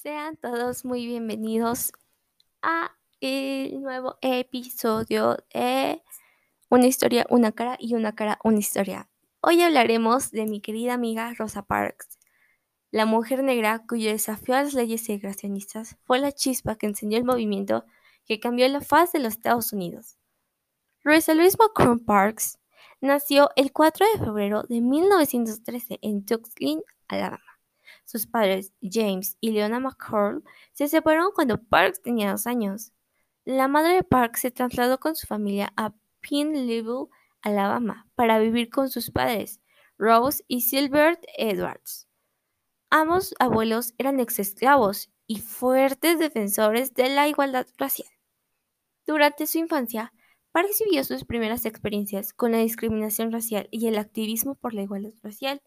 Sean todos muy bienvenidos a el nuevo episodio de Una historia, una cara y una cara, una historia. Hoy hablaremos de mi querida amiga Rosa Parks, la mujer negra cuyo desafío a las leyes segregacionistas fue la chispa que encendió el movimiento que cambió la faz de los Estados Unidos. Rosa Louise McCrum Parks nació el 4 de febrero de 1913 en Tuxlin, Alabama. Sus padres, James y Leona McCall, se separaron cuando Parks tenía dos años. La madre de Parks se trasladó con su familia a Pineville, Alabama, para vivir con sus padres, Rose y Silbert Edwards. Ambos abuelos eran ex-esclavos y fuertes defensores de la igualdad racial. Durante su infancia, Parks vivió sus primeras experiencias con la discriminación racial y el activismo por la igualdad racial.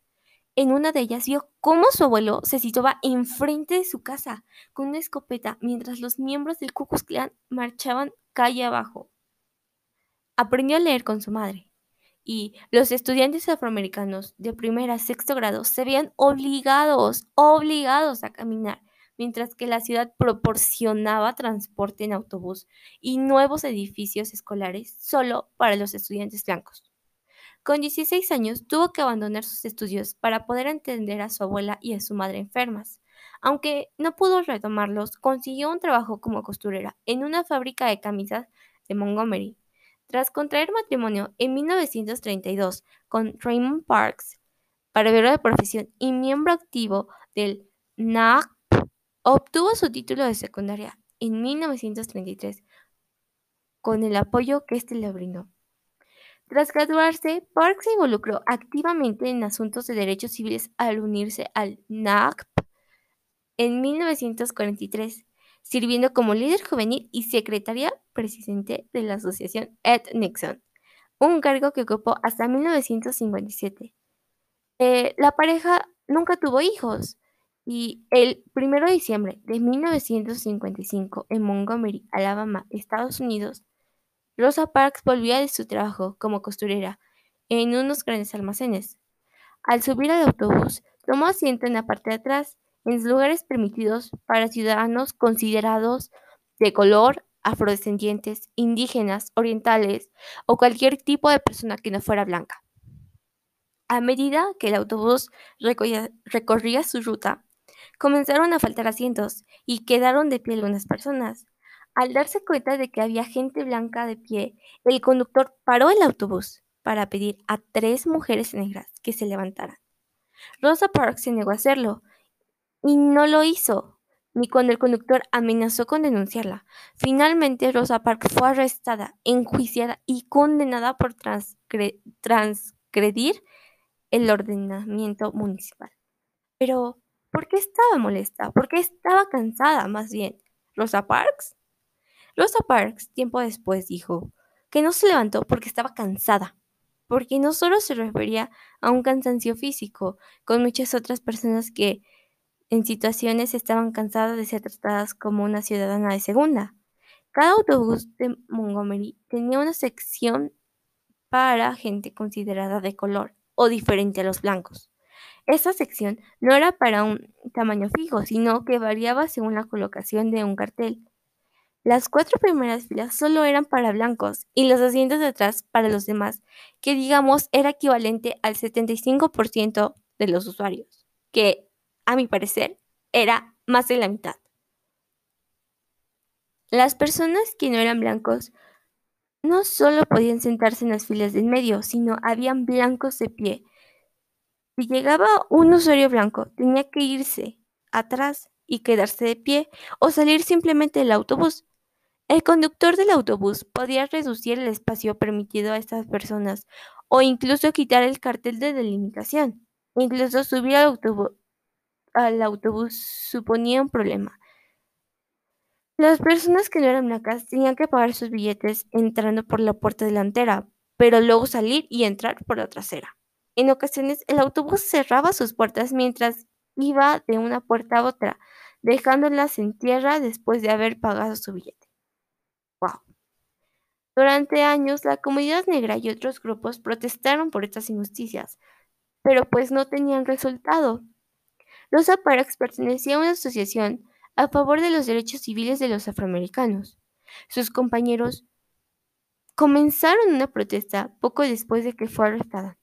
En una de ellas vio cómo su abuelo se situaba enfrente de su casa con una escopeta mientras los miembros del Ku Klux Klan marchaban calle abajo. Aprendió a leer con su madre y los estudiantes afroamericanos de primer a sexto grado se veían obligados, obligados a caminar, mientras que la ciudad proporcionaba transporte en autobús y nuevos edificios escolares solo para los estudiantes blancos. Con 16 años tuvo que abandonar sus estudios para poder entender a su abuela y a su madre enfermas. Aunque no pudo retomarlos, consiguió un trabajo como costurera en una fábrica de camisas de Montgomery. Tras contraer matrimonio en 1932 con Raymond Parks, barbero de profesión y miembro activo del NAACP, obtuvo su título de secundaria en 1933 con el apoyo que éste le brindó. Tras graduarse, Park se involucró activamente en asuntos de derechos civiles al unirse al NAACP en 1943, sirviendo como líder juvenil y secretaria presidente de la asociación Ed Nixon, un cargo que ocupó hasta 1957. Eh, la pareja nunca tuvo hijos y el 1 de diciembre de 1955 en Montgomery, Alabama, Estados Unidos, Rosa Parks volvía de su trabajo como costurera en unos grandes almacenes. Al subir al autobús, tomó asiento en la parte de atrás, en los lugares permitidos para ciudadanos considerados de color, afrodescendientes, indígenas, orientales o cualquier tipo de persona que no fuera blanca. A medida que el autobús recorría, su ruta, comenzaron a faltar asientos y quedaron de pie algunas personas. Al darse cuenta de que había gente blanca de pie, el conductor paró el autobús para pedir a tres mujeres negras que se levantaran. Rosa Parks se negó a hacerlo y no lo hizo, ni cuando el conductor amenazó con denunciarla. Finalmente, Rosa Parks fue arrestada, enjuiciada y condenada por transgredir el ordenamiento municipal. Pero, ¿por qué estaba molesta? ¿Por qué estaba cansada, más bien? ¿Rosa Parks? Rosa Parks, tiempo después, dijo que no se levantó porque estaba cansada, porque no solo se refería a un cansancio físico, con muchas otras personas que en situaciones estaban cansadas de ser tratadas como una ciudadana de segunda. Cada autobús de Montgomery tenía una sección para gente considerada de color o diferente a los blancos. Esta sección no era para un tamaño fijo, sino que variaba según la colocación de un cartel. Las cuatro primeras filas solo eran para blancos y los asientos de atrás para los demás, que digamos era equivalente al 75% de los usuarios, que a mi parecer era más de la mitad. Las personas que no eran blancos no solo podían sentarse en las filas del medio, sino habían blancos de pie. Si llegaba un usuario blanco, tenía que irse atrás y quedarse de pie o salir simplemente del autobús. El conductor del autobús podía reducir el espacio permitido a estas personas o incluso quitar el cartel de delimitación. Incluso subir al autobús, suponía un problema. Las personas que no eran blancas tenían que pagar sus billetes entrando por la puerta delantera, pero luego salir y entrar por la trasera. En ocasiones el autobús cerraba sus puertas mientras iba de una puerta a otra, dejándolas en tierra después de haber pagado su billete. Durante años, la comunidad negra y otros grupos protestaron por estas injusticias, pero pues no tenían resultado. Rosa Parks pertenecía a una asociación a favor de los derechos civiles de los afroamericanos. Sus compañeros comenzaron una protesta poco después de que fue arrestada.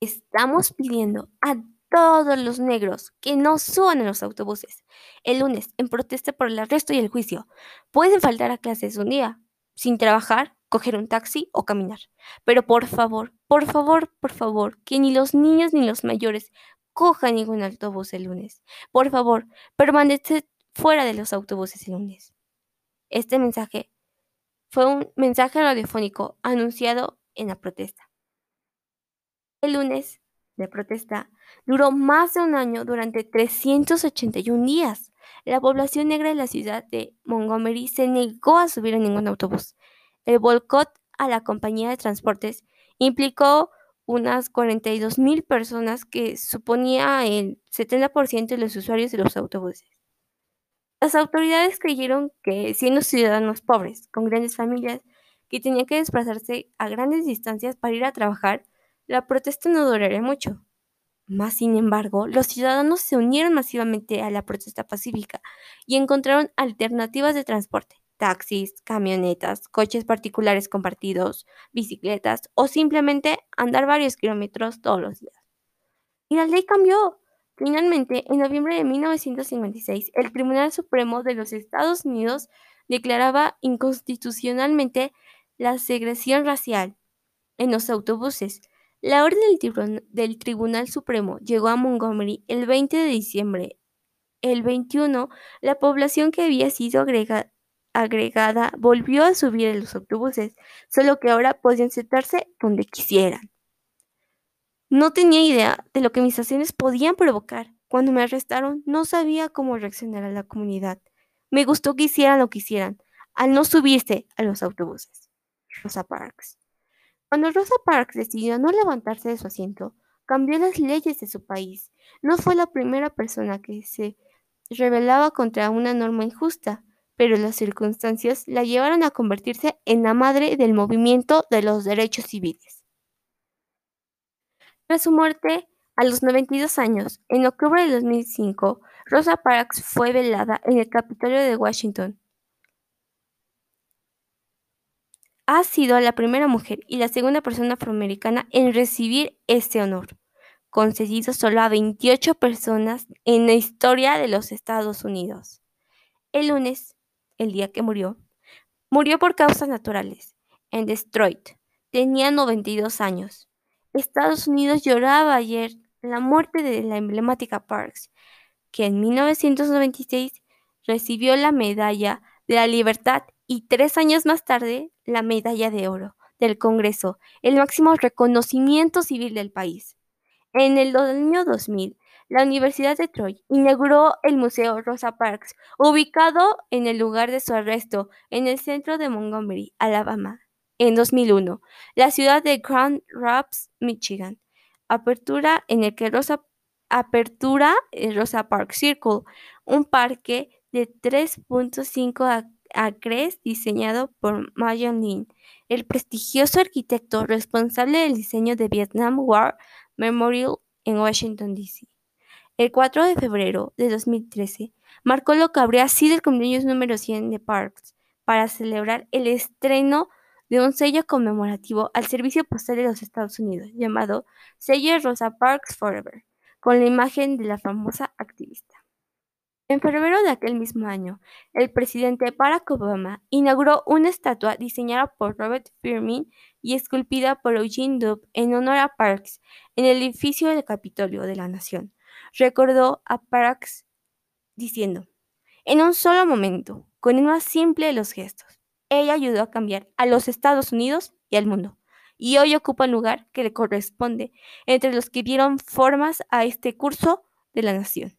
Estamos pidiendo a todos los negros que no suban a los autobuses el lunes en protesta por el arresto y el juicio. Pueden faltar a clases un día, sin trabajar, coger un taxi o caminar. Pero por favor, por favor, por favor, que ni los niños ni los mayores cojan ningún autobús el lunes. Por favor, permanece fuera de los autobuses el lunes. Este mensaje fue un mensaje radiofónico anunciado en la protesta. El lunes de protesta duró más de un año durante 381 días. La población negra de la ciudad de Montgomery se negó a subir a ningún autobús. El boicot a la compañía de transportes implicó unas 42 mil personas que suponía el 70% de los usuarios de los autobuses. Las autoridades creyeron que siendo ciudadanos pobres, con grandes familias, que tenían que desplazarse a grandes distancias para ir a trabajar, la protesta no duraría mucho. Más sin embargo, los ciudadanos se unieron masivamente a la protesta pacífica y encontraron alternativas de transporte, taxis, camionetas, coches particulares compartidos, bicicletas o simplemente andar varios kilómetros todos los días. Y la ley cambió. Finalmente, en noviembre de 1956, el Tribunal Supremo de los Estados Unidos declaraba inconstitucionalmente la segregación racial en los autobuses. La orden del, Tribunal Supremo llegó a Montgomery el 20 de diciembre. El 21, la población que había sido agregada volvió a subir en los autobuses, solo que ahora podían sentarse donde quisieran. No tenía idea de lo que mis acciones podían provocar. Cuando me arrestaron, no sabía cómo reaccionar a la comunidad. Me gustó que hicieran lo que hicieran, al no subirse a los autobuses. Rosa Parks. Cuando Rosa Parks decidió no levantarse de su asiento, cambió las leyes de su país. No fue la primera persona que se rebelaba contra una norma injusta, pero las circunstancias la llevaron a convertirse en la madre del movimiento de los derechos civiles. Tras su muerte, a los 92 años, en octubre de 2005, Rosa Parks fue velada en el Capitolio de Washington. Ha sido la primera mujer y la segunda persona afroamericana en recibir este honor, concedido solo a 28 personas en la historia de los Estados Unidos. El lunes, el día que murió, murió por causas naturales, en Detroit. Tenía 92 años. Estados Unidos lloraba ayer la muerte de la emblemática Parks, que en 1996 recibió la Medalla de la Libertad y tres años más tarde la Medalla de Oro del Congreso, el máximo reconocimiento civil del país. En el año 2000, la Universidad de Troy inauguró el Museo Rosa Parks, ubicado en el lugar de su arresto, en el centro de Montgomery, Alabama en 2001, la ciudad de Grand Rapids, Michigan. Apertura en el que Rosa apertura el Rosa Park Circle, un parque de 3.5 acres diseñado por Mayon Lin, el prestigioso arquitecto responsable del diseño de Vietnam War Memorial en Washington, D.C. El 4 de febrero de 2013 marcó lo que habría sido el cumpleaños número 100 de Parks para celebrar el estreno de un sello conmemorativo al servicio postal de los Estados Unidos, llamado Sello Rosa Parks Forever, con la imagen de la famosa activista. En febrero de aquel mismo año, el presidente Barack Obama inauguró una estatua diseñada por Robert Firmin y esculpida por Eugene Dube en honor a Parks en el edificio del Capitolio de la Nación. Recordó a Parks diciendo, en un solo momento, con el más simple de los gestos, ella ayudó a cambiar a los Estados Unidos y al mundo, y hoy ocupa el lugar que le corresponde entre los que dieron formas a este curso de la nación.